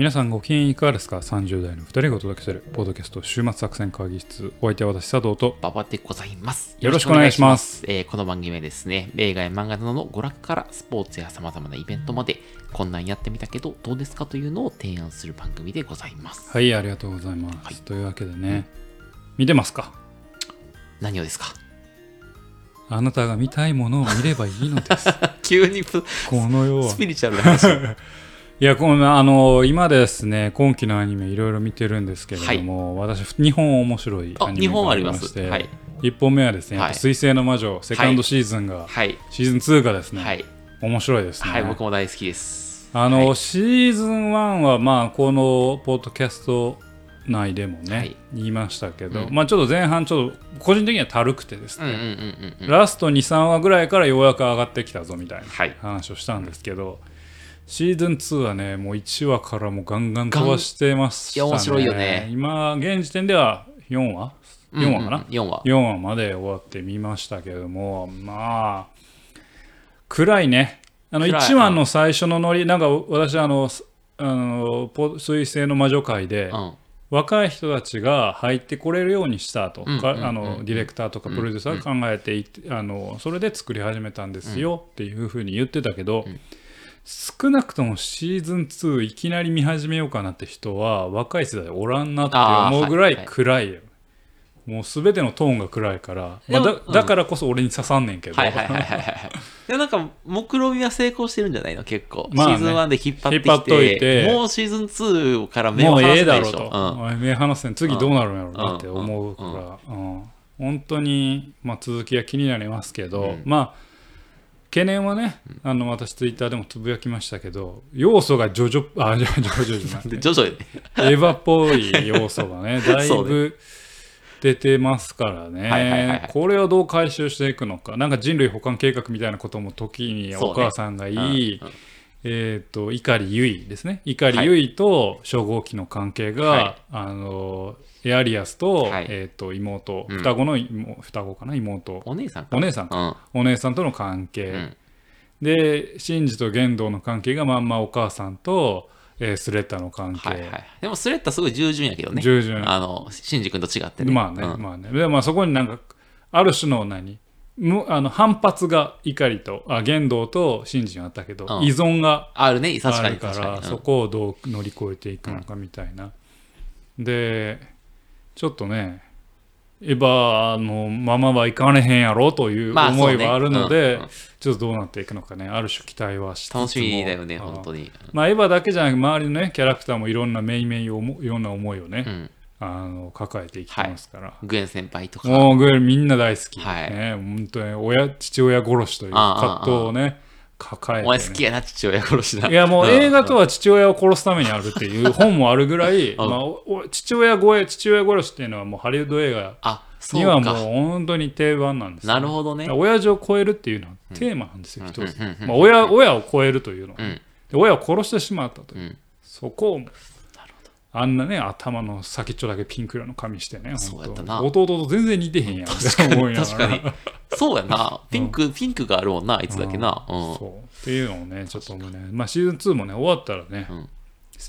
皆さんご機嫌いかがですか ?30 代の2人がお届けするポッドキャスト週末作戦会議室。お相手は私佐藤と。馬場でございます。よろしくお願いします。えーこの番組はですね、映画や漫画などの娯楽からスポーツや様々なイベントまで、こんなんやってみたけどどうですかというのを提案する番組でございます。はいありがとうございます、はい。というわけでね見てますか？何をですか？あなたが見たいものを見ればいいのです。急にプこの世はスピリチュアルな話。いやこのあの今ですね今期のアニメいろいろ見てるんですけれども、私2本面白いアあ、ニメ日本がありまして、はい。1本目はですね、水星の魔女セカンドシーズンが、はい。シーズン2がですね、はい。面白いですね、はい、僕も大好きです。あの、はいシーズン1はまあこのポッドキャスト内でもね、はい言いましたけど、うんまあちょっと前半ちょっと個人的にはたるくてですね。ラスト23話ぐらいからようやく上がってきたぞみたいなはい。話をしたんですけど、シーズン2はねもう1話からもうガンガン飛ばしてましたね。いや面白いよね。今現時点では4話？4話かな、4話。4話まで終わってみましたけれどもまあ暗いね。あの暗い。1話の最初のノリなんか私あのすあのポ水星の魔女会で、うん。若い人たちが入ってこれるようにしたと、うんかうんうん。あのディレクターとかプロデューサーが考えていて、あのそれで作り始めたんですよっていうふうに言ってたけど、ん少なくともシーズン2いきなり見始めようかなって人は若い世代おらんなって思うぐらいあーはい暗い。よ、もう全てのトーンが暗いから、まあ、でもうん。だだからこそ俺に刺さんねんけど、はいはいはいはいはい。でもなんか、目論みは成功してるんじゃないの？結構。まあね。シーズン1で引っ張って引っ張っいて。て、もうシーズン2から目をもう離ええだろうせないでしょ。と、おい目離せん。次どうなるんやろうなって思うから、うん。本当に、まあ、続きが気になりますけど、うん。まあ懸念はね、あの私ツイッターでもつぶやきましたけど要素がジョジョあジョジョじゃなくてで徐々に。エヴァっぽい要素がねだいぶ出てますからねこれをどう回収していくのかなんか人類保管計画みたいなことも時にお母さんが言い、えー、と碇結衣ですね碇結衣と初号機の関係が、はいあのエアリアスと,、はい。えー、と妹。うん。双子の妹双子かな？妹。お姉さんか。お姉さん。お姉さんとの関係、うん。でシンジと玄道の関係がまんまお母さんと、えースレッタの関係、はいはい。でもスレッタすごい従順やけどね。従順。あの、シンジ君と違ってね。まあね、うん。まあね。で、まあそこになんか、ある種の何？むあの反発が怒りと、あ、言動と信じにあったけど、うん。依存があるね、確あかるから、に確かに。そこをどう乗り越えていくのかみたいな。で、ちょっとね、エヴァのままはいかれへんやろというまあ思いはあるので、ちょっとどうなっていくのかね、ある種期待はしつつも。楽しみだよね、あ本当に。まあ、エヴァだけじゃなく周りのねキャラクターもいろんなめいめいいろんな思いをね、うん。あの抱えていきますから、グエン先輩とか。もうグエルみんな大好き、はい。ね、本当に親父親殺しという葛藤をね抱えて、ね、お前好きやな、父親殺しな。いやもう映画とは、は父親を殺すためにあるっていう本もあるぐらい、んまあ、父親超え父親殺しっていうのはもうハリウッド映画にはもうか。本当に定番なんですよなるほどね。親父を超えるっていうのはテーマなんですよ、一つ、うんうんうんまあ、親親を超えるというのは、うん。で親を殺してしまったという、うん。そこをあんなね頭の先っちょだけピンク色の髪してねそうやった本な当。弟と全然似てへんやん。って思いながら。確かに。そうやな。ピンク、ピンクがあるもんな、あいつだけな。うん。そう。っていうのをねちょっと思うね。まあシーズン2もね終わったらね、うん。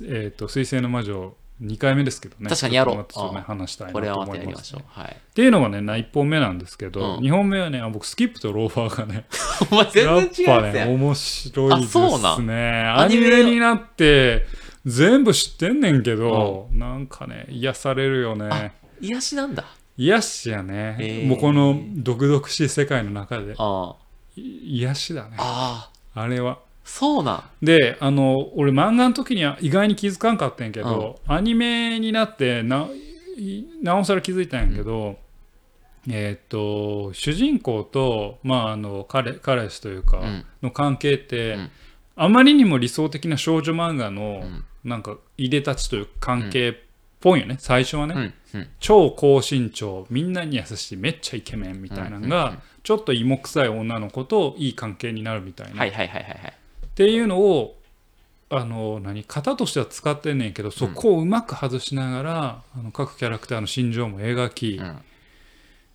えっ、と水星の魔女2回目ですけどね確かにやろう。ちょっとね話したいなこれはまたと思いまやりますしょう。はい。っていうのがねな1本目なんですけど、うん。2本目はねあ僕スキップとローファーがね お前全然違うぱやつやん。ね面白いですね。アニメになって全部知ってんねんけど、なんかね癒されるよね。癒しなんだ。癒しやね、へーもうこの毒々しい世界の中で。癒しだね。あ。あ。れは。そうなん。であの俺漫画の時には意外に気づかんかったんやけど、アニメになってないなおさら気づいたんやけど、えーっと主人公と、まあ、あの彼彼氏というか、うん。の関係って、うん。あまりにも理想的な少女漫画の、うんなんかいでたちという関係っぽいよね、最初はね。超高身長みんなに優しいめっちゃイケメンみたいなのが、ちょっと芋臭い女の子といい関係になるみたいな、はいはいはいはいはい。っていうのをあの何？型としては使ってんねんけどそこをうまく外しながら、あの各キャラクターの心情も描き、うん。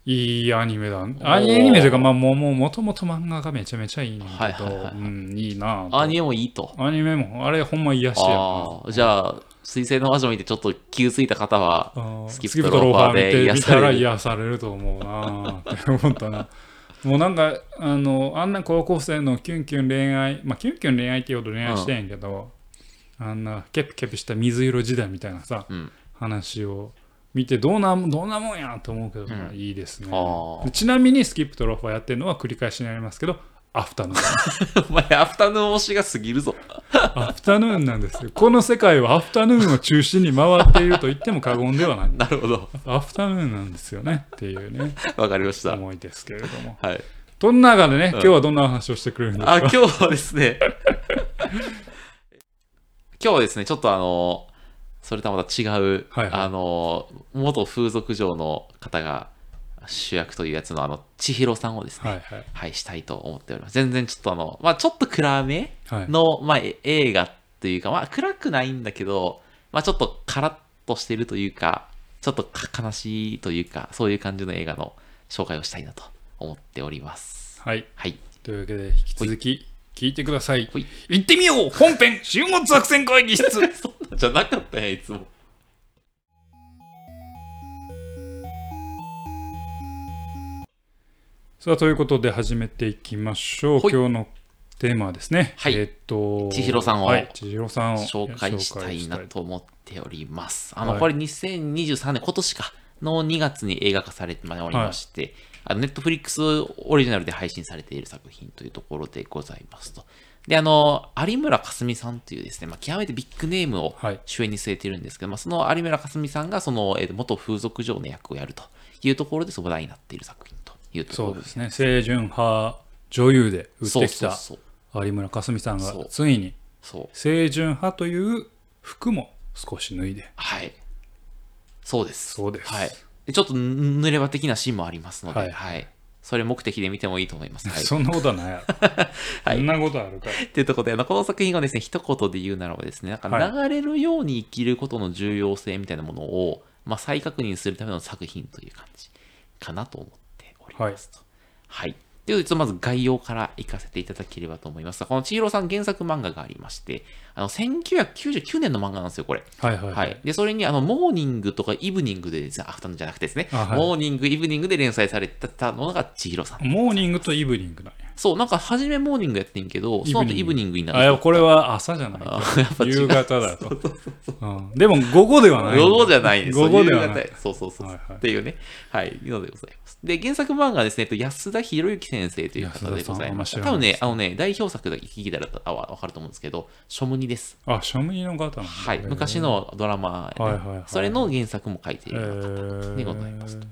いいアニメだーアニメというかまあもうもともと漫画がめちゃめちゃいいねんけど、はいはいうん、いいなアニメもいいと。アニメもあれほんま癒しやなああ。じゃあ、水星の魔女見てちょっと気づいた方は、スキップとローファーでスキップとローファー見て見たら癒される癒されると思うなって思ったな。もうなんかあのあんな高校生のキュンキュン恋愛まあキュンキュン恋愛っていうほど恋愛してんやけど、あんなケピケピした水色時代みたいなさ、うん。話を見てどんなどんなもんやと思うけど、うん。いいですね。でちなみにスキップとローファーやってるのは繰り返しになりますけどアフタヌーン。お前、アフタヌーン推しが過ぎるぞ。アフタヌーンなんですよ。この世界はアフタヌーンを中心に回っていると言っても過言ではない。なるほど。アフタヌーンなんですよね。っていうね。わかりました。思いですけれども。はい。そんな中でね、ん。今日はどんな話をしてくれるんですあ、か今日はですね、今日はですね、ちょっとあの、それとはまた違う、はいはい。あの、元風俗嬢の方が主役というやつの、あの、千尋さんをですね、はいはい。はい、したいと思っております。全然ちょっとあの、まあちょっと暗めはい。の、まあえ映画というか、まあ暗くないんだけど、まあちょっとカラッとしてるというか、ちょっとか悲しいというか、そういう感じの映画の紹介をしたいなと思っております。はい。はい。というわけで引き続き聞いてください。行ってみよう本編週末作戦会議室 じゃなかったやんいつも。さあということで始めていきましょう今日のテーマはですねはいえーっと千尋さんをはい千尋さんを紹介したいなと思っております。あの、はいこれ2023年、今年か、の2月に映画化されておりまして、ネットフリックスオリジナルで配信されている作品というところでございますと。で、あの、有村架純さんというですね、まあ、極めてビッグネームをはい主演に据えているんですけど、まあ、その有村架純さんが、その、えー元風俗嬢の役をやるというところで、話題になっている作品というところそうですね清純派女優で売ってきた有村架純さんがついにそう。清純派という服も少し脱いではい。そうです。そうですはい。でちょっとぬ濡れ場的なシーンもありますので、ははいい。それ目的で見てもいいと思います。はい。そんなことはないやろ はいそんなことあるかというところで、この作品をですね、一言で言うならばですね、なんかはい流れるように生きることの重要性みたいなものを、まあ、再確認するための作品という感じかなと思っておりますと。はい。ということで、ちょっとまず概要からいかせていただければと思いますが、この千尋さん原作漫画がありまして、あの、1999年の漫画なんですよ、これ。はいはいはい。で、それに、あの、モーニングとかイブニングでですね、アフタヌーンじゃなくてですね、あはいモーニング、イブニングで連載されてたのがちひろさん。モーニングとイブニングなんやそう、なんか、初めモーニングやってんけど、その後イブニングになる。あこれは朝じゃない？夕方だとうんでも午後ではない午後じゃないです。午後ではないそうそうそう。っていうね。はい。いうのでございます。で、原作漫画はですね、えっと安田博之先生という方でございます。多分ね、あのね、代表作だけ聞いたらあわわかると思うんですけど、ショムニです。あ庶民の方なんだはい。昔のドラマ、ねはいはいはいそれの原作も書いていへる方ーでございますと。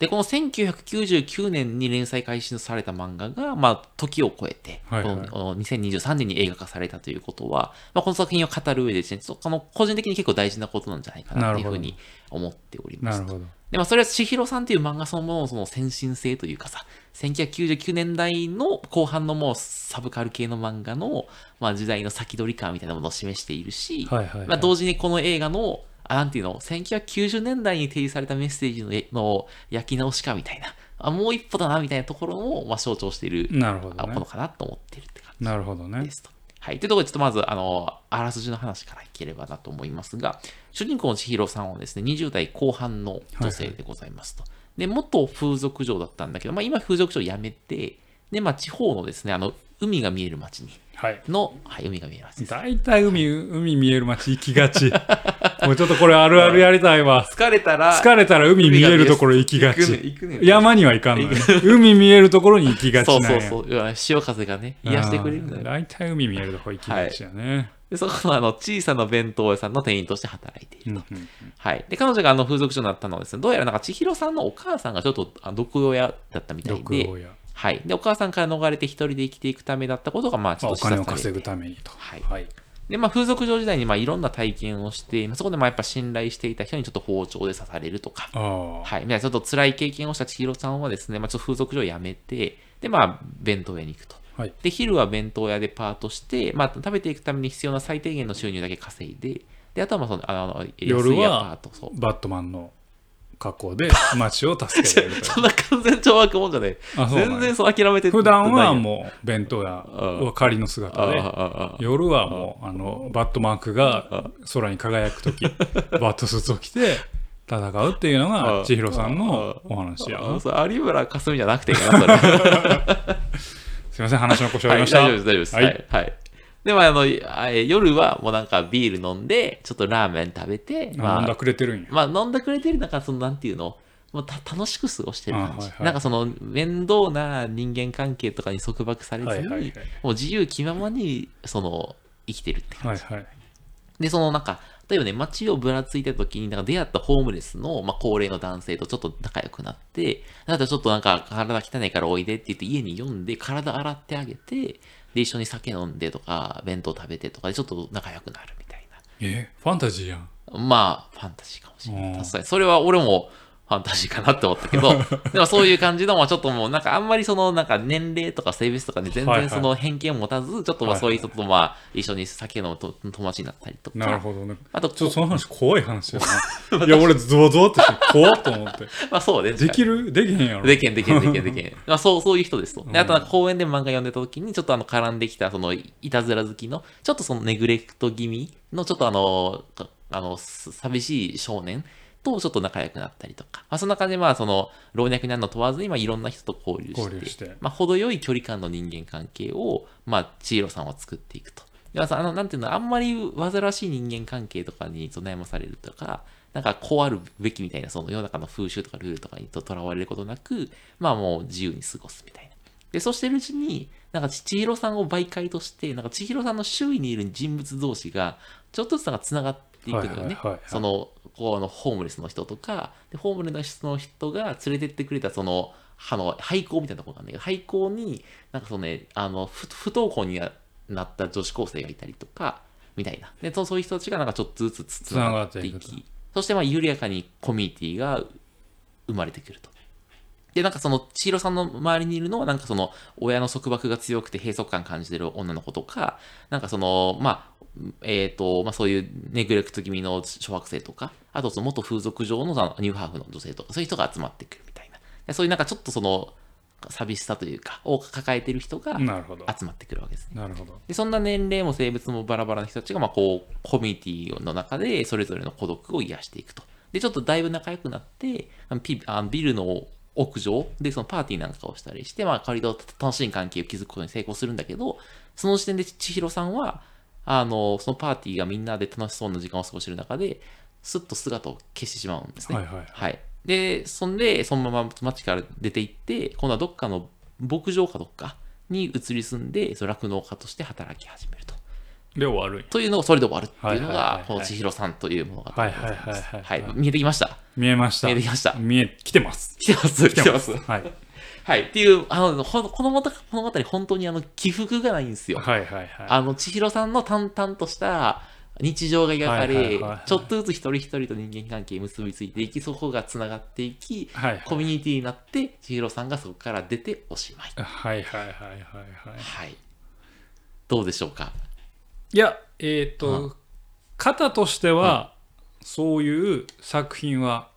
で、この1999年に連載開始された漫画が、まあ、時を超えて、はいはい。このこの2023年に映画化されたということは、まあ、この作品を語る上でですね、ちょっとあの個人的に結構大事なことなんじゃないかなというふうに思っております。と。なるほど。で、まあ、それは千尋さんっていう漫画そのもののその先進性というかさ、1999年代の後半のもうサブカル系の漫画の、まあ、時代の先取り感みたいなものを示しているし、はいはいはい。まあ、同時にこの映画の、あなんていうの、1990年代に提示されたメッセージのえの焼き直しかみたいな、あもう一歩だなみたいなところを、まあ、象徴している、なるほどものかなと思っているって感じなるほどねですと。はい。というところで、ちょっとまず、あの、あらすじの話からいければなと思いますが、主人公の千尋さんはですね、20代後半の女性でございますと。で、元風俗嬢だったんだけど、まあ、今風俗嬢辞めて、で、まあ、地方のですね、あの、海が見える町に、はい。の、はい、海が見える町です。大体海海見える街行きがち。もうちょっとこれあるあるやりたいわ。疲れたら、疲れたら海見えるところ行きがち。行くね山には行かんのよ。海見えるところに行きがちそうそうそう。潮風がね、癒してくれるんだよ。大体海見えるところ行きがちやね、で、そこのあの、小さな弁当屋さんの店員として働いていると。はい。で、彼女があの、風俗嬢になったのはですね、どうやらなんか千尋さんのお母さんがちょっとあ毒親だったみたいで、毒親はい。で、お母さんから逃れて一人で生きていくためだったことが、まあ、ちょっとまあお金を稼ぐためにとはいはい、で、まあ、風俗嬢時代に、まあ、いろんな体験をして、まあそこで、まあ、やっぱ信頼していた人にちょっと包丁で刺されるとか、ああはい。みたいなちょっと辛い経験をした千尋さんはですね、まあ、ちょっと風俗嬢を辞めて、で、まあ、弁当屋に行くと。はいで、昼は弁当屋でパートして、まあ、食べていくために必要な最低限の収入だけ稼いで、で、あとはまあその、あの、夜はト、そう。バットマンの格好で 街を助けられるとそんな完全懲悪もんじゃない。全然そう諦めて普段はう。もう弁当屋うん仮の姿でああああ夜はもうあのバットマークが空に輝く時 バットスーツを着て戦うっていうのが千尋さんのお話や有村架純じゃなくていいかな、それ。すいません話の腰折はい、りました、大丈夫です、大丈夫です。ははいい。はい。でも、あの、夜はもうなんかビール飲んで、ちょっとラーメン食べて、あ飲んだまあ、くれてるんや。まあ、飲んでくれてる、なんかその、なんていうの、もうた楽しく過ごしてる感じ、あはいはい。なんかその面倒な人間関係とかに束縛されずに、はいはいはい。もう自由気ままにその生きてるって感じ、はいはい。でそのなんか例えばね街をぶらついてた時になんか出会ったホームレスの、まあ、高齢の男性とちょっと仲良くなってだったらちょっとなんか体汚いからおいでって言って家に呼んで体洗ってあげてで一緒に酒飲んでとか弁当食べてとかでちょっと仲良くなるみたいえファンタジーやん。なまあファンタジーかもしれなうん。い確かに。それは俺もファンタジーかなって思ったけど でもそういう感じの、まあ、ちょっともうなんかあんまりそのなんか年齢とか性別とかに全然その偏見を持たずちょっとまあそういう人とまあ一緒に酒飲むと友達になったりとか。なるほどね。あとちょっとその話怖い話やな。いや俺ゾワゾワってして怖っと思って。まあそうねできる？できへんやろ。できんできんできんできん。まあそう、そういう人ですと。で、あとなんか公園で漫画読んでた時に、ちょっとあの絡んできた、そのいたずら好きの、ちょっとそのネグレクト気味の、ちょっとあの、かあの、す寂しい少年とちょっと仲良くなったりとか。まあそんな感じで、まあその、老若男女問わずに、まあいろんな人と交流して、してまあ程よい距離感の人間関係を、まあ千尋さんは作っていくと。でまあさあの、なんていうの、あんまり煩わしい人間関係とかに悩まされるとか、なんかこうあるべきみたいな、その世の中の風習とかルールとかにとらわれることなく、まあもう自由に過ごすみたいな。で、そうしてるうちに、なんか千尋さんを媒介として、なんか千尋さんの周囲にいる人物同士が、ちょっとずつなんか繋がっていくのよね。その、こうあの、ホームレスの人とか、でホームレスの人が連れてってくれた、その、あの、廃校みたいなところがあるんだけど、廃校に、なんかそのね、あの、不不登校になった女子高生がいたりとか、みたいな。で、そうそういう人たちがなんかちょっとずつつながっていき、そしてまあ緩やかにコミュニティが生まれてくると。で、なんかその、千尋さんの周りにいるのは、なんかその、親の束縛が強くて閉塞感感じてる女の子とか、なんかその、まあ、えっ、と、まあそういうネグレクト気味の小学生とか、あとその元風俗上のそのニューハーフの女性とか、そういう人が集まってくるみたいな。でそういうなんかちょっとその、寂しさというか、を抱えてる人が集まってくるわけですね。なるほどでそんな年齢も性別もバラバラな人たちが、まあ、こう、コミュニティの中で、それぞれの孤独を癒していくと。で、ちょっとだいぶ仲良くなって、あのピあのビルの屋上で、そのパーティーなんかをしたりして、まあ、仮と楽しい関係を築くことに成功するんだけど、その時点で千尋さんは、あの、そのパーティーがみんなで楽しそうな時間を過ごしている中で、すっと姿を消してしまうんですね。はいはいはい。で、そんで、そのまま街から出て行って、今度はどっかの牧場かどっかに移り住んで、その酪農家として働き始めると。で終わるというのが、それで終わるっていうのがこの千尋さんという物語でございます。はいはいはいはいはい。見えてきました？見えました見えてきました見え来てます来てます、来てます。はいはい。っていう、あの、この物語、本当にあの、起伏がないんですよ。はいはいはいあの、千尋さんの淡々とした日常が描かはいはいはいれはい、ちょっとずつ一人一人と人間関係に結びついていき、そこがつながっていき、はいはいコミュニティになって、千尋さんがそこから出ておしまい。はいはいはいはいはいはい。どうでしょうか？いやえっ、と型としては、そういう作品は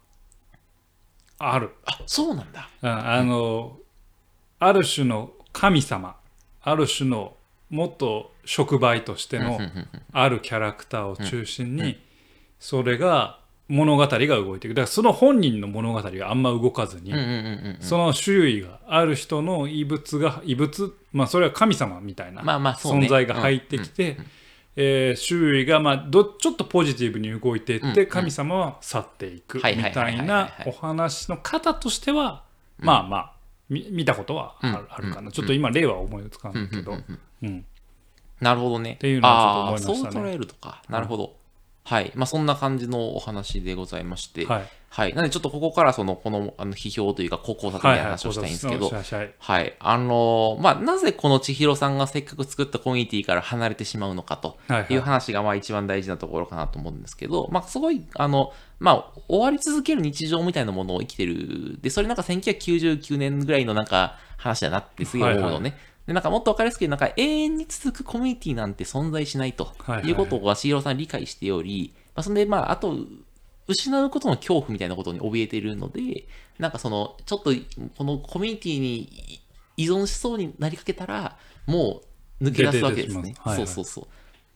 ある。あ、そうなんだ。うんあの、ある種の神様ある種の元触媒としてのあるキャラクターを中心にそれが物語が動いていく。だからその本人の物語があんま動かずに。その周囲がある人の異物が異物まあそれは神様みたいな存在が入ってきて、えー周囲がまあどちょっとポジティブに動いていって、うん神様は去っていくみたいなお話の方としては、まあまあみ見たことはある,、かな、うん。ちょっと今例は思いつかないけど、うんなるほどね。ていうのはちょっと思いましたね。そう捉えるとか。なるほど。はい。まあそんな感じのお話でございまして。はいはい。なのでちょっとここからその、このあの批評というか、高校作みたいな話をしたいんですけど、はいはいはいはい。あのーまあ、なぜこの千尋さんがせっかく作ったコミュニティから離れてしまうのかとはいはいいう話が、まあ、一番大事なところかなと思うんですけど、まあ、すごい、あの、まあ、終わり続ける日常みたいなものを生きてる。で、それなんか1999年ぐらいのなんか話だなってすげえ思うのね。はいで、なんかもっとわかりやすく言うなんか永遠に続くコミュニティなんて存在しないとはいはいいうことを千尋さん理解しており、まあ、そんで、まあ、あと、失うことの恐怖みたいなことに怯えているので、なんかその、ちょっとこのコミュニティに依存しそうになりかけたら、もう抜け出すわけですね。はいはい、そうそうそう。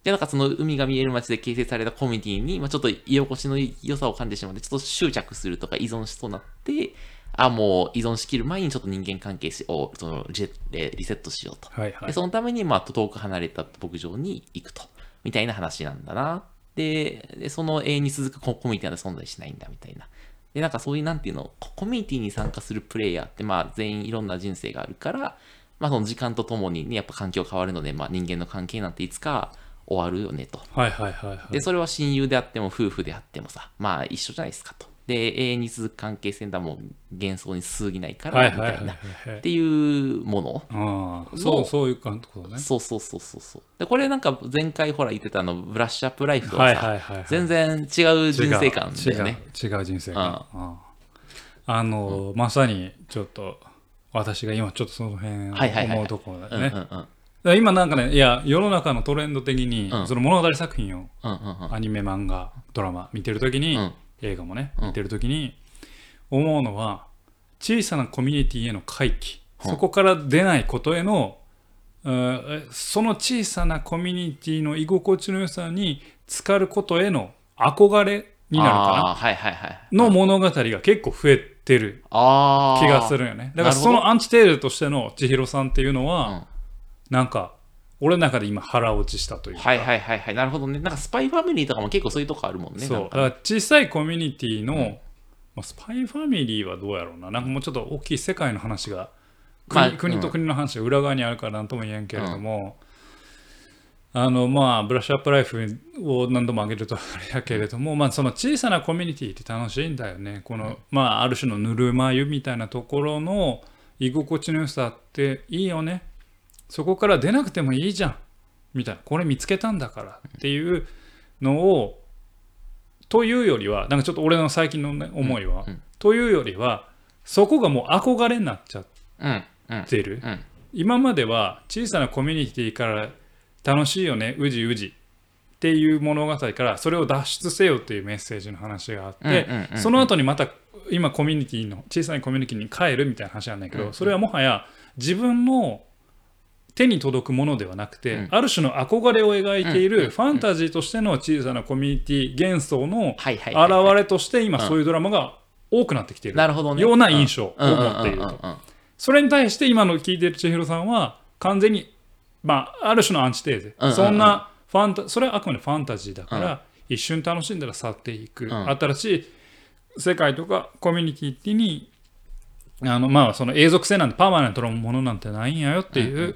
で、なんかその海が見える街で形成されたコミュニティに、まあ、ちょっと居心地の良さを感じてしまって、ちょっと執着するとか依存しそうになって、あ、もう依存しきる前にちょっと人間関係をそのリリセットしようと。はいはい、でそのために、まあ、遠く離れた牧場に行くと。みたいな話なんだな。で、でその永遠に続くコミュニティは存在しないんだみたいな。で、なんかそういうなんていうの、コミュニティに参加するプレイヤーって、まあ全員いろんな人生があるから、まあその時間とともにね、やっぱ環境変わるので、まあ人間の関係なんていつか終わるよねと。はいはいはい、はい。で、それは親友であっても夫婦であってもさ、まあ一緒じゃないですかと。で、永遠に続く関係性だも幻想に過ぎないから、みたいな、っていうもの。そう、そういう感じね。そうそうそうそうそう。で、これなんか前回ほら言ってたの、ブラッシュアップライフとはさ、全然違う人生観だよね。違う人生観。あの、まさにちょっと、私が今ちょっとその辺思うところだよね。今なんかね、いや、世の中のトレンド的に、その物語作品を、アニメ、漫画、ドラマ見てるときに、映画もね見てる時に思うのは小さなコミュニティへの回帰。そこから出ないことへのその小さなコミュニティの居心地の良さに浸かることへの憧れになるかな。の物語が結構増えてる気がするよね。だからそのアンチテーゼとしての千尋さんっていうのはなんか俺の中で今腹落ちしたというか。はいはいはいはい。なるほどね。なんかスパイファミリーとかも結構そういうとこあるもんね。そう。だから小さいコミュニティの、うん、まあ、スパイファミリーはどうやろうな。なんかもうちょっと大きい世界の話が国まあ、国と国の話が裏側にあるから何とも言えんけれども、うん、あのまあブラッシュアップライフを何度も挙げるとあれやけれども、まあ、その小さなコミュニティって楽しいんだよね。この、うん、まあある種のぬるま湯みたいなところの居心地の良さっていいよねそこから出なくてもいいじゃん。みたいな。これ見つけたんだから。っていうのをというよりはなんかちょっと俺の最近の、ね、思いは、うんうん、というよりはそこがもう憧れになっちゃってる、うんうん、今までは小さなコミュニティから楽しいよねうじうじっていう物語からそれを脱出せよっていうメッセージの話があって、その後にまた今コミュニティの小さなコミュニティに帰るみたいな話なんだけど、それはもはや自分の手に届くものではなくて、うん、ある種の憧れを描いているファンタジーとしての小さなコミュニティ幻想の現れとして今そういうドラマが多くなってきているような印象を持っていると。それに対して今の聞いている千尋さんは完全に、まあ、ある種のアンチテーゼ、そんなファンタそれはあくまでファンタジーだから、一瞬楽しんだら去っていく、新しい世界とかコミュニティにあのまあその永続性なんてパーマネントのものなんてないんやよっていう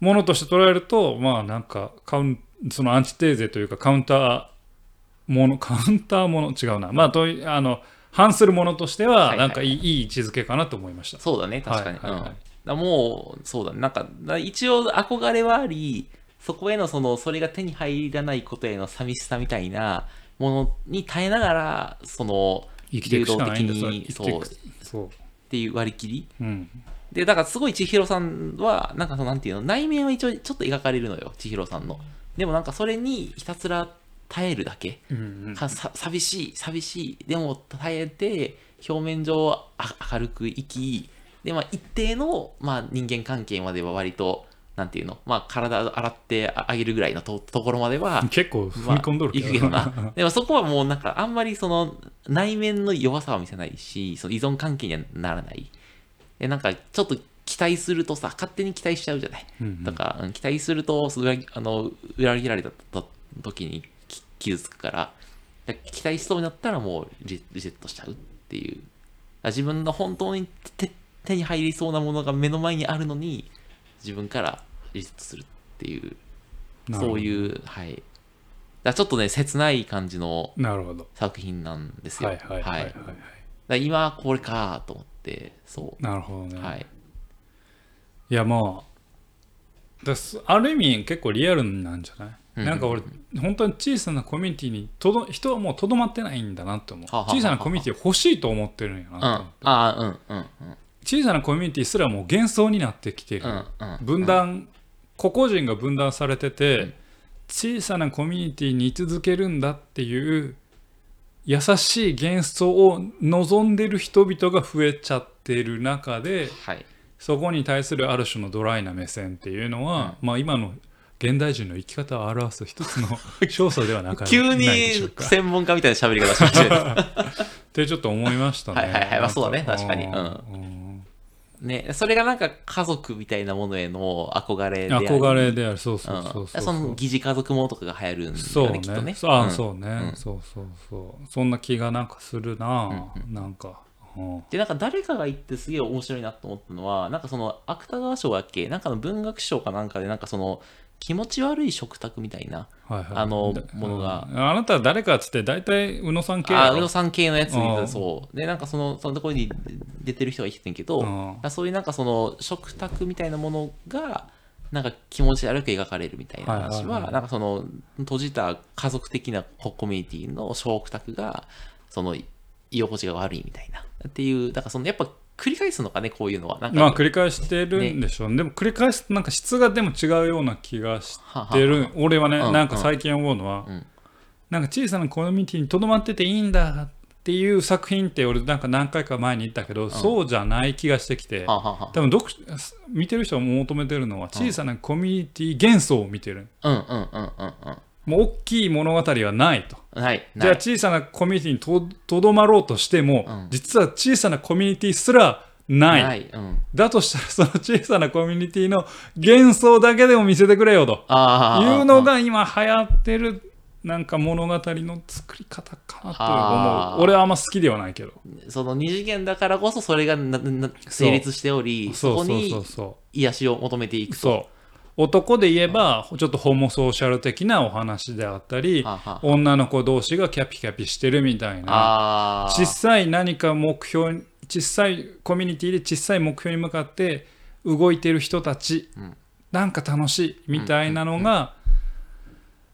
ものとして捉えるとまあなんかカウンそのアンチテーゼというかカウンターもの カウンターもの違うな。まあとあの反するものとしてはなんかいい,、いい位置づけかなと思いました。そうだね確かに、はいはいはい。うん、もうそうだね。なんか一応憧れはありそこへのそのそれが手に入らないことへの寂しさみたいなものに耐えながらその流動的にそう。そうっていう割り切り、うん、でだからすごい千尋さんはなんかそのなんていうの内面は一応ちょっと描かれるのよ千尋さんの。でもなんかそれにひたすら耐えるだけ、うんうん、寂しい寂しいでも耐えて表面上明るく生きで、まあ、一定の、まあ、人間関係までは割となんていうの、まあ、体洗ってあげるぐらいのとところまでは 結構踏み込んどるけど,、まあ、けどな。でもそこはもうなんかあんまりその内面の弱さは見せないしその依存関係にはならない。でなんかちょっと期待するとさ勝手に期待しちゃうじゃない、うんうん、とか期待すると裏あの裏切られた時に傷つくから期待しそうになったらもうリセットしちゃうっていう。自分の本当に手に入りそうなものが目の前にあるのに自分からリセットするっていうそういうはい。だちょっとね切ない感じの作品なんですよ。はいはいはいはい、はい、今これかと思ってそう。なるほどね。はい、いやまあだある意味結構リアルなんじゃない、なんか俺本当に小さなコミュニティにとど人はもうとどまってないんだなって思う。小さなコミュニティ欲しいと思ってるんやなと思って、うん、あうんうんうん小さなコミュニティすらもう幻想になってきてる、うんうん、分断個々人が分断されてて、小さなコミュニティに居続けるんだっていう優しい幻想を望んでる人々が増えちゃってる中ではい。そこに対するある種のドライな目線っていうのは、まあ今の現代人の生き方を表す一つの 少佐ではなか急ないでしょうにか。専門家みたいな喋り方しましたねってちょっと思いましたね。はいはいはい。まあそうだね。確かに。うん。うんね。それがなんか家族みたいなものへの憧れであり。憧れであるそうそううんそうそう。その疑似家族ものとかが流行るんだそうね。よねきっとね。そうあ、ん。そうね、うん。そうそうそう。そんな気がなんかするな、なんか、うん。でなんか誰かが言ってすげえ面白いなと思ったのはなんかその芥川賞だっけ？なんかの文学賞かなんかでなんかその気持ち悪い食卓みたいなはいはい、あのだものが。うん。あなたは誰かっつって大体宇野さん系あ宇野さん系のやつそう。でなんかそのそのところに出てる人がいてんけど、うん。そういうなんかその食卓みたいなものがなんか気持ち悪く描かれるみたいな話は,、なんかその閉じた家族的なココミュニティの食卓がその居心地が悪いみたいな。っていうだからそのやっぱ繰り返すのかねこういうのは。なんか、まあ繰り返してるんでしょう、でも繰り返すとなんか質がでも違うような気がしてる。俺はね、うんなんか最近思うのは、うん。なんか小さなコミュニティにとどまってていいんだっていう作品って俺なんか何回か前に言ったけど、そうじゃない気がしてきて、はあはあはあ。多分読見てる人が求めてるのは小さなコミュニティ幻想を見てる。うんうんうんうんうんもう大きい物語はないと。ないじゃあ小さなコミュニティにととどまろうとしても、うん。実は小さなコミュニティすらない。ない、うん、だとしたらその小さなコミュニティの幻想だけでも見せてくれよと。いうのが今流行ってるなんか物語の作り方かなと思う。俺はあんま好きではないけど。その二次元だからこそそれが成立しておりそこそうそうそう。にそ癒しを求めていうくと。そう男で言えばちょっとホモソーシャル的なお話であったり女の子同士がキャピキャピしてるみたいな。小さい何か目標に小さいコミュニティで小さい目標に向かって動いてる人たち、ん。なんか楽しいみたいなのが、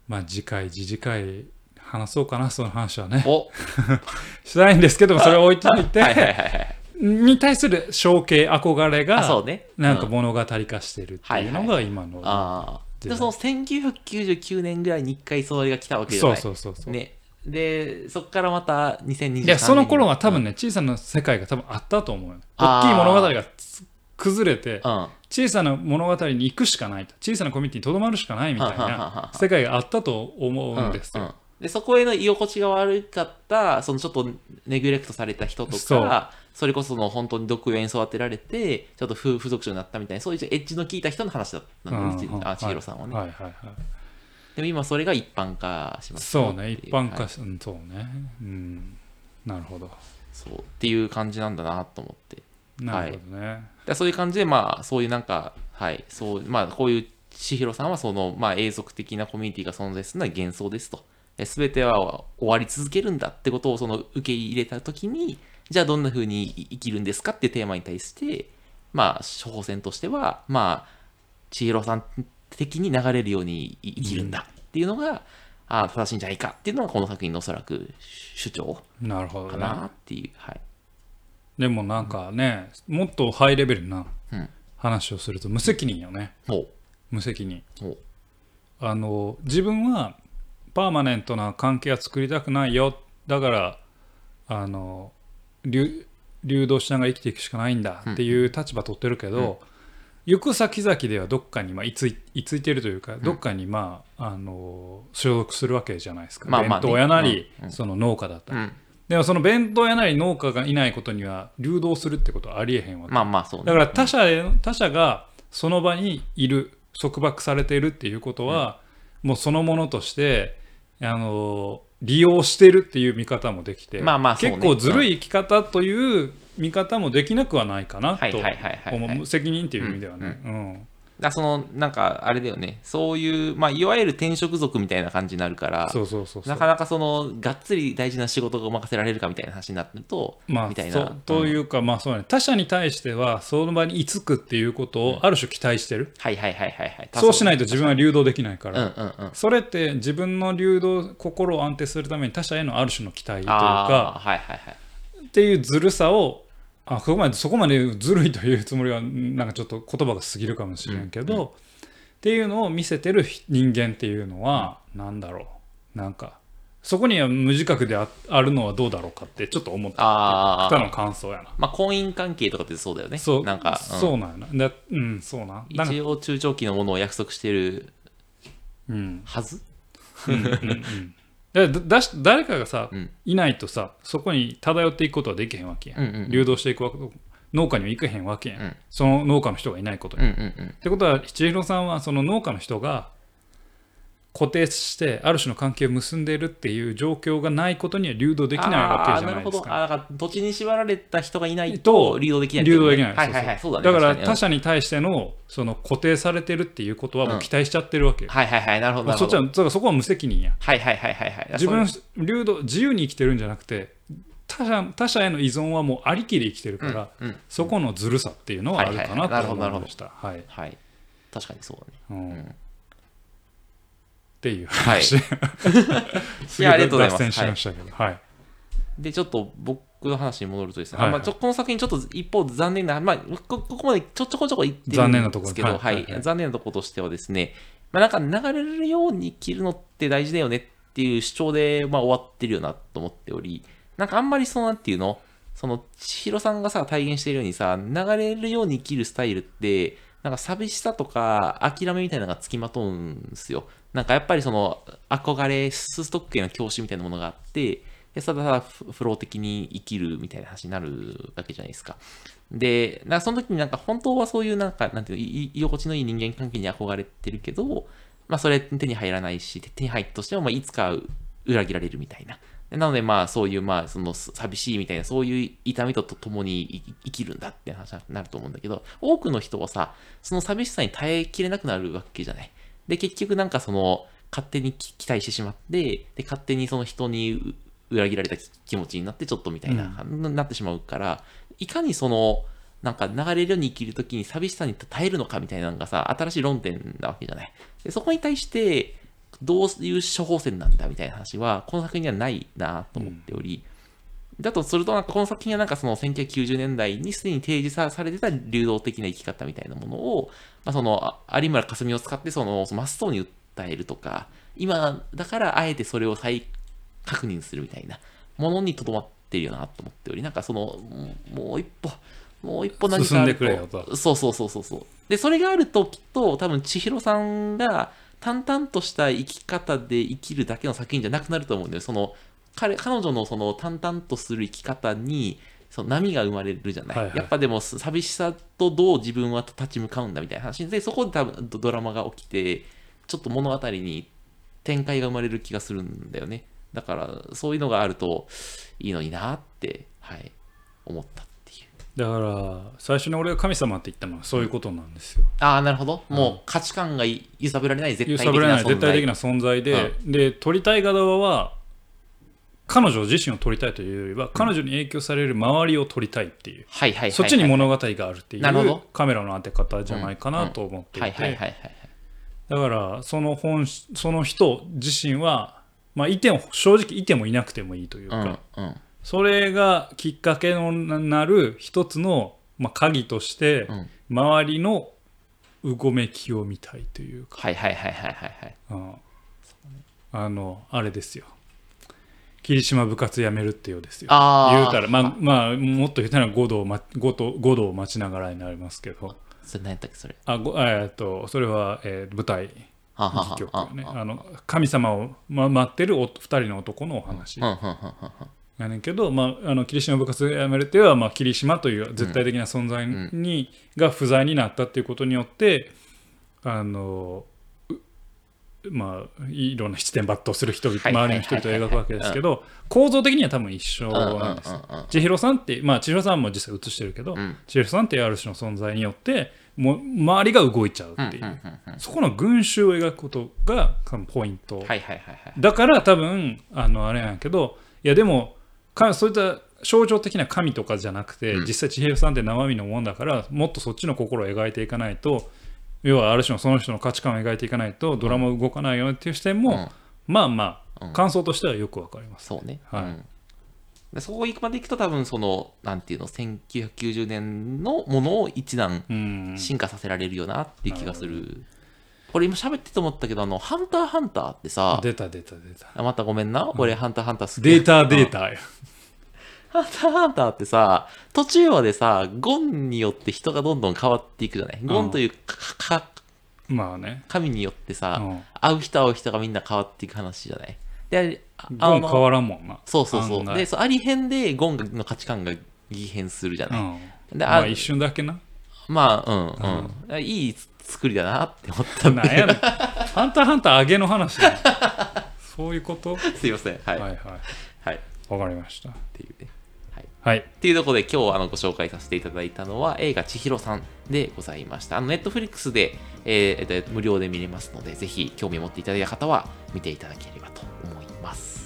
まあ次回次次回話そうかなその話はね。お。したいんですけどもそれを置いといて。はいはいはいはいに対する象形憧れあそうがね。なんかうん物語化してるっていうのが今の、ああでその1999年ぐらいに一回それが来たわけじゃそうない。そうそうそう、ね。でそこからまた2023年いやその頃は多分ねね、小さな世界が多分あったと思う大きい物語がつ崩れてうん。小さな物語に行くしかないと。小さなコミュニティにとどまるしかないみたいなは世界があったと思うんですよ。うんうん。でそこへの居心地が悪かったそのちょっとネグレクトされた人とそう。かそれこそその本当に毒親に育てられてちょっと不不属種になったみたいなそういうエッジの効いた人の話だったんであ千尋さんはね、はいはいはい。でも今それが一般化しますそうね、一般はい化し、うんそうね。うん。なるほど。そうっていう感じなんだなと思ってなるほどね。でそういう感じでまあそういうなんかはいそうまあこういう千尋さんはそのまあ永続的なコミュニティが存在するのは幻想ですとすべては終わり続けるんだってことをその受け入れた時にじゃあどんな風に生きるんですかっていうテーマに対してまあ処方箋としてはまあ千尋さん的に流れるように生きるんだっていうのが、ああ正しいんじゃないかっていうのがこの作品のおそらく主張なるほどね。かなっていう、はいでもなんかね、もっとハイレベルなうん話をすると無責任よね。ほう無責任。あの自分はパーマネントな関係は作りたくないよだからあの流流動しながら生きていくしかないんだっていう立場取ってるけど、行く先々ではどっかにまあいついいついてるというか、どっかにまああの所属するわけじゃないですか、まあ弁当屋なり、うん。うん。その農家だったり、うん。でもその弁当屋なり農家がいないことには流動するってことはありえへんわけ。まあまあそうね。だから他者へ他者がその場にいる束縛されているっていうことは、もうそのものとしてあの利用してるっていう見方もできて、まあまあね。結構ずるい生き方という見方もできなくはないかなとはいはいはい責任っていう意味ではね。うんだそのなんかあれだよね。そういう、まあ、いわゆる転職族みたいな感じになるからそうそうそうそう。なかなかそのがっつり大事な仕事が任せられるかみたいな話になってると、まあみたいな。というか、まあそうだね。他者に対してはその場に居つくっていうことをある種期待してる、はいはいはいはいはい。そうしないと自分は流動できないかうんら、うんうん。それって自分の流動心を安定するために他者へのある種の期待というかはいはいはい。っていうずるさをあそこまでそこまでずるいというつもりはなんかちょっと言葉が過ぎるかもしれんけど、っていうのを見せてる人間っていうのは、なんだろう。なんかそこには無自覚でああるのはどうだろうかってちょっと思った。ああたの感想やな。まあ婚姻関係とかってそうだよね。そう。なんか、うん。そうなんやな。だうんそうな。なんか一応中長期のものを約束してるうん。はず？うんうんうん。だだだし誰かがさ、うん。いないとさそこに漂っていくことはできへんわけやん、うんうんうん。流動していくわけ農家には行けへんわけやん、うん。その農家の人がいないことに、うんっうんうん。てことは千尋さんはその農家の人が固定してある種の関係を結んでいるっていう状況がないことには流動できないわけじゃないですか。あーなるほど。あーだから土地に縛られた人がいないとと流動できない、流動できない。はいはいはい。そう。だね。だから他者に対してのその固定されてるっていうことはもう期待しちゃってるわけよ、はいはいはい。なるほどそっちはだからそこは無責任や。はいはいはいはいはい。自分そ流動自由に生きてるんじゃなくて他者他者への依存はもうありきで生きてるから、うんうんそこのずるさっていうのはあるかななとるほどなるほど思いました。はい、はい。確かにそうだね。うん。うんっていうはい。話、すいやありがとうございます。脱線しましたけど、はい。でちょっと僕の話に戻るとですね、はい。あまあ、ちょこの作品ちょっと一方残念な、まあ、こここまでちょちょこちょこ言ってるんところですけど、ははい。いはい。はい。残念なところとしてはですね、まあ、なんか流れるように切るのって大事だよねっていう主張で、まあ、終わってるよなと思っており、なんかあんまりそのなんていうの、その千尋さんがさ、体現しているようにさ、流れるように生きるスタイルって、なんか寂しさとか諦めみたいなのがつきまとうんですよ。なんかやっぱりその憧れ、ストックへの教師みたいなものがあって、でただただフロー的に生きるみたいな話になるわけじゃないですか。で、なんかその時になんか本当はそういうなんか、なんていうの、居心地のいい人間関係に憧れてるけど、まあそれ手に入らないし、手に入ったとしても、まあいつか裏切られるみたいな。でなのでまあそういうまあその寂しいみたいなそういう痛みととともに生生きるんだって話になると思うんだけど、多くの人はさ、その寂しさに耐えきれなくなるわけじゃない。で、結局なんかその勝手にき期待してしまって、で、勝手にその人にう裏切られた気気持ちになってちょっとみたいな、なってしまうから、いかにその、なんか流れるように生きるときに寂しさに耐えるのかみたいなのがさ、新しい論点なわけじゃない。でそこに対して、どういう処方箋なんだみたいな話は、この作品にはないなと思っており、だとすると、なんかこの作品はなんかその1990年代にすでに提示さされてた流動的な生き方みたいなものを、まあ、そのあ有村架純を使ってその真っ青に訴えるとか、今だからあえてそれを再確認するみたいなものにとどまってるよなと思っており、なんかその、もう一歩、もう一歩何かある進んでくれよとそうそうそうそうそう。で、それがあるときっと多分千尋さんが淡々とした生き方で生きるだけの作品じゃなくなると思うんだよ。その彼彼女のその淡々とする生き方にその波が生まれるじゃない、はいはい。やっぱでも寂しさとどう自分は立ち向かうんだみたいな話。でそこで多分ドドラマが起きてちょっと物語に展開が生まれる気がするんだよね。だからそういうのがあるといいのになってはい。思っただから最初に俺が神様って言ったのはそういうことなんですよ。ああなるほど。もう価値観がい揺さぶられない絶対的揺さぶれないな存在絶対的な存在で、で取りたい側は彼女自身を取りたいというよりは、彼女に影響される周りを取りたいっていう、はいはいはいはいそっちに物語があるっていうなるほど。カメラの当て方じゃないかなと思っていはいはいはいてはいはい。だからその本その人自身は、まあ、いても正直いてもいなくてもいいというか、うんうんそれがきっかけのなる一つの、まあ、鍵として、うん。周りのうごめきを見たいというか、はいはいはいはいはいはい。うん。あのあれですよ。霧島部活やめるってようですよ。言うたらまあまあもっと言ったら5度を,、ま、5, 度5度を待ちながらになりますけど。それ何やったっけそれ？あごえーっとそれは、えー舞台ね。あの神様を、ま、待ってるお2人の男のお話。うんうんうんうんうんやねんけど、まあ、あの霧島部活やめるっては、まあ、霧島という絶対的な存在に、が不在になったっていうことによってあのうまあいろんな七点抜刀する人々はい周りの人々を描くわけですけど構造的には多分一緒なんです千尋さんってまあ千尋さんも実際映してるけど、ん。千尋さんってある種の存在によってもう周りが動いちゃうっていう,、うんうんうんそこの群衆を描くことがポイント、はいはいはいはい。だから多分あのあれなんやけどいやでもかそういった象徴的な神とかじゃなくて、うん実際千尋さんって生身のもんだからもっとそっちの心を描いていかないと要はある種のその人の価値観を描いていかないとドラマ動かないよねっていう視点も、うんまあまあ、うん感想としてはよくわかります。そうね。はいうんでそこ行くまで行くと多分その、なんていうの、1990年のものを一段うん進化させられるよなっていう気がする。これ今喋ってて思ったけど、あの、ハンターハンターってさ、出た出た出たあまたごめんな。俺、ハンターハンター好き。データデータやハンターハンターってさ、途中までさ、ゴンによって人がどんどん変わっていくじゃない？ゴンというかかまあね神によってさ、うん会う人会う人がみんな変わっていく話じゃない？で、あゴン変わらんもんなそうそうそう。で、そうありへんでゴンの価値観が激変するじゃない？うんであまあ一瞬だけなまあ、うんうん。いい作りだなって思ったんで。なんやねんハンターハンター上げの話 そういうこと？すいません。はい。はいい。ははいはい。っわかりましたていうね。はい。はいっていうところで今日あのご紹介させていただいたのは映画千尋さんでございました。あの、ネットフリックスで、えーえー無料で見れますので、ぜひ興味を持っていただいた方は見ていただければと思います。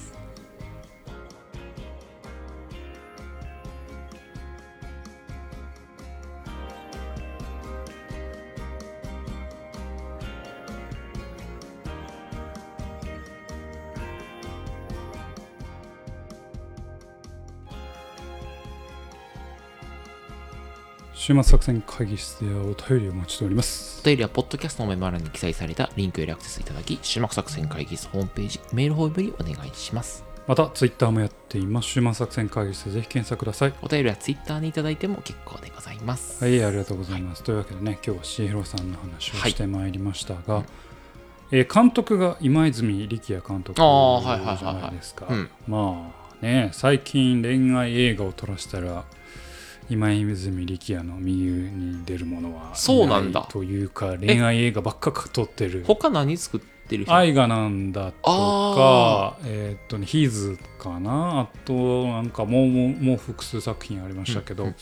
週末作戦会議室ではお便りをお待ちしておりますお便りは、ポッドキャストのメモ欄に記載されたリンクよりアクセスいただき、終幕作戦会議室ホームページ、メールフォームよりお願いします。またツイッターもやっています週末作戦会議室でぜひ検索くださいお便りはツイッターにいただいても結構でございます。はい、ありがとうございます。というわけでね、今日はシーヒロさんの話をはいしてまいりましたが、えー監督が今泉力也監督じゃはいないですかうん。まあね、最近恋愛映画を撮らせたら、今泉力也の右に出るものはそうなんだ。いというか、恋愛映画ばっか撮ってる。他何作ってる人？愛がなんだとあか、えーっとね、ヒーズかな、あとなんかもうもうもう複数作品ありましたけど、うんうん。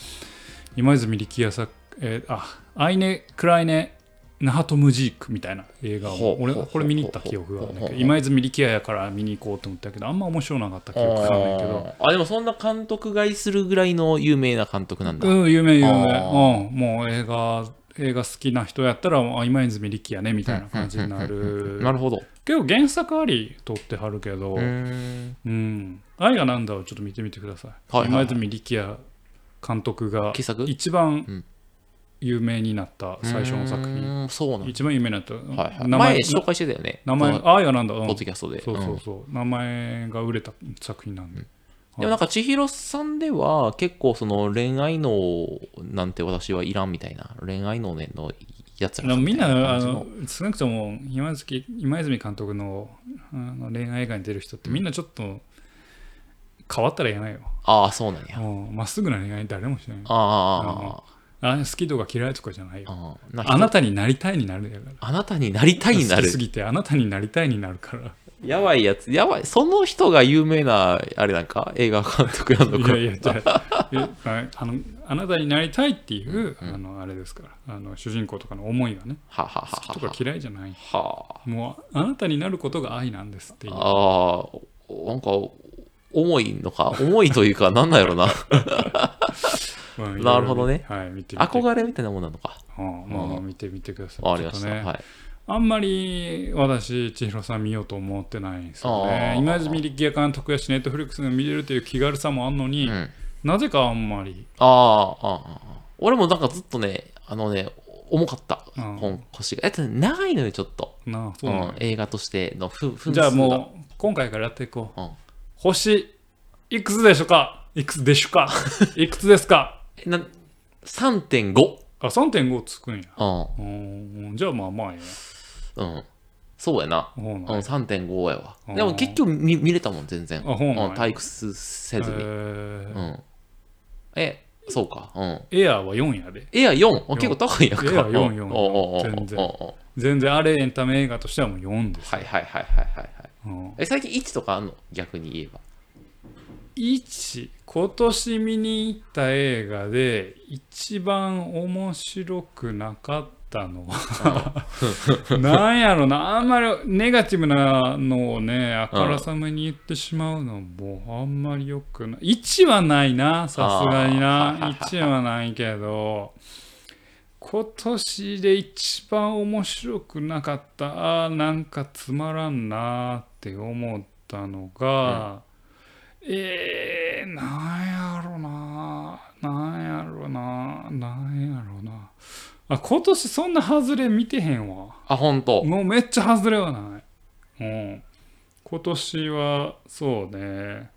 今泉力也作、えー、あ、アイネ・クライネ・ナハト・ムジークみたいな映画を、俺、これ見に行った記憶があるんだけど、今泉力也やから見に行こうと思ったけど、あんま面白なかった記憶があるんだけど、あでもそんな監督買いするぐらいの有名な監督なんだ。うん、有名有名、あうん、もう映画、映画好きな人やったら、あ今泉力也ねみたいな感じになる。なるほど。結構原作あり撮ってはるけど、うーん。うん、愛がなんだをちょっと見てみてください。今泉力也監督が一うん番有名になった最初の作う品。そうなんだ。一番有名になった。はいはい、名前前紹介してたよね。名前この愛がなんだ、うんポッドキャストで。そうそうそう、名前が売れた作品なんで。うんでもなんか千尋さんでは結構その恋愛能なんて私はいらんみたいな恋愛能ねのやつらみんなあのの少なくとも今泉今泉監督のあの恋愛映画に出る人ってみんなちょっと変わったらいけないよ。ああそうなんやまっすぐな恋愛誰もしない。あああ好きとか嫌いとかじゃないよ。ああなあなたになりたいになるやから。あなたになりたいになる。好きすぎてあなたになりたいになるから。やばいやつ。やばい。その人が有名なあれなんか？映画監督なのか？いやいや、じゃあ、えあのあなたになりたいっていう、あのあれですから。あの、主人公とかの思いがね、ははは好きとかは嫌いじゃない。はもうあなたになることが愛なんですっていう。ああなんか重いのか？重いというかなんなんやろな。ま あなるほどね。はい、見てみて。憧れみたいなもんなのかうんまあ、見てみてください。ありましねはいあんまり私、千尋さん見ようと思ってないんですよあね。ー今泉力也監督やし、ネットフリックスが見れるという気軽さもあんのに、うんなぜかあんまり。ああ、ああ、ああ俺もなんかずっとね、あのね、重かった、うん本腰が。えっとね、長いのよ、ちょっと。なあそううん、映画としてのふ分数じゃあがもう、今回からやっていこう。うん星、いくつでしょうか？いくつでしょうか？いくつですか？えな3.5。あ、3.5つくんや。ううん、じゃあまあまあええん。うん。そうやな。ううん、なんや3.5やわ。うんでも結局見見れたもん、全然。あほうなんやん、退屈せずに。えうーん。え、そうか。うん。エアーは4やで。エア4。あ結構高いんやんか。エア4うん4おう全然全然あれエンタメ映画としてはもう4です。はいはいはいはいはいはい。うん、え、最近1とかあんの？逆に言えば。1、今年見に行った映画で一番面白くなかったのはなんやろなあんまりネガティブなのをねあからさまに言ってしまうのもあんまりよくない1はないなさすがにな。1はないけど今年で一番面白くなかったあーなんかつまらんなって思ったのが、えー、なんやろななんやろななんやろなあ今年そんな外れ見てへんわあ、本当。もうめっちゃ外れはない。うん。今年はそうね。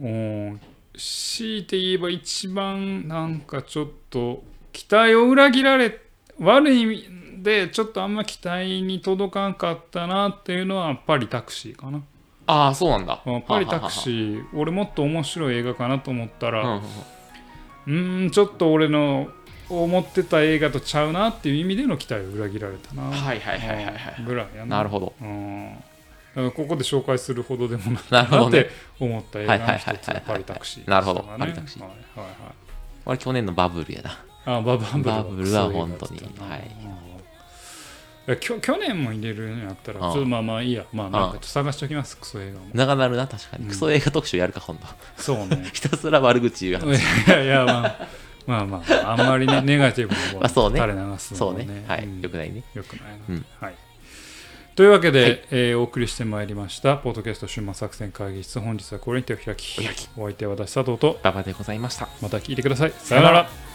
うん。強いて言えば一番なんかちょっと期待を裏切られ悪い意味でちょっとあんま期待に届かんかったなっていうのはパリタクシーかな。ああ、そうなんだ。うんパリタクシー俺もっと面白い映画かなと思ったらうんちょっと俺の思ってた映画とちゃうなっていう意味での期待を裏切られたな。はいはいはいはいはい。うんぐらいやな。なるほど。うん。ここで紹介するほどでもない なるほどね。なって思った映画の一つはいはいはいはいはい。パリタクシーなるほど。パリタクシー。はいはいはい。俺去年のバブルやな。あババブルバブルは本当に。はいうんいやきょ去年も入れるんやったらちうんょっとまあまあいいや。まあなんか探しておきますクソ映画も。長なるな、確かに。クソ映画特集やるか、今度。そうね。ひたすら悪口言う話。いやいやまあまあまああんまりねネガティブなも まあそうね。垂れ流すのもそうね。はいうん。よくないね。よくないな、うん。はい。というわけで、はい。えーお送りしてまいりましたポッドキャスト週末作戦会議室。本日はこれにてお開き。お開き。お相手は私佐藤と。馬場でございました。また聞いてください。さよなら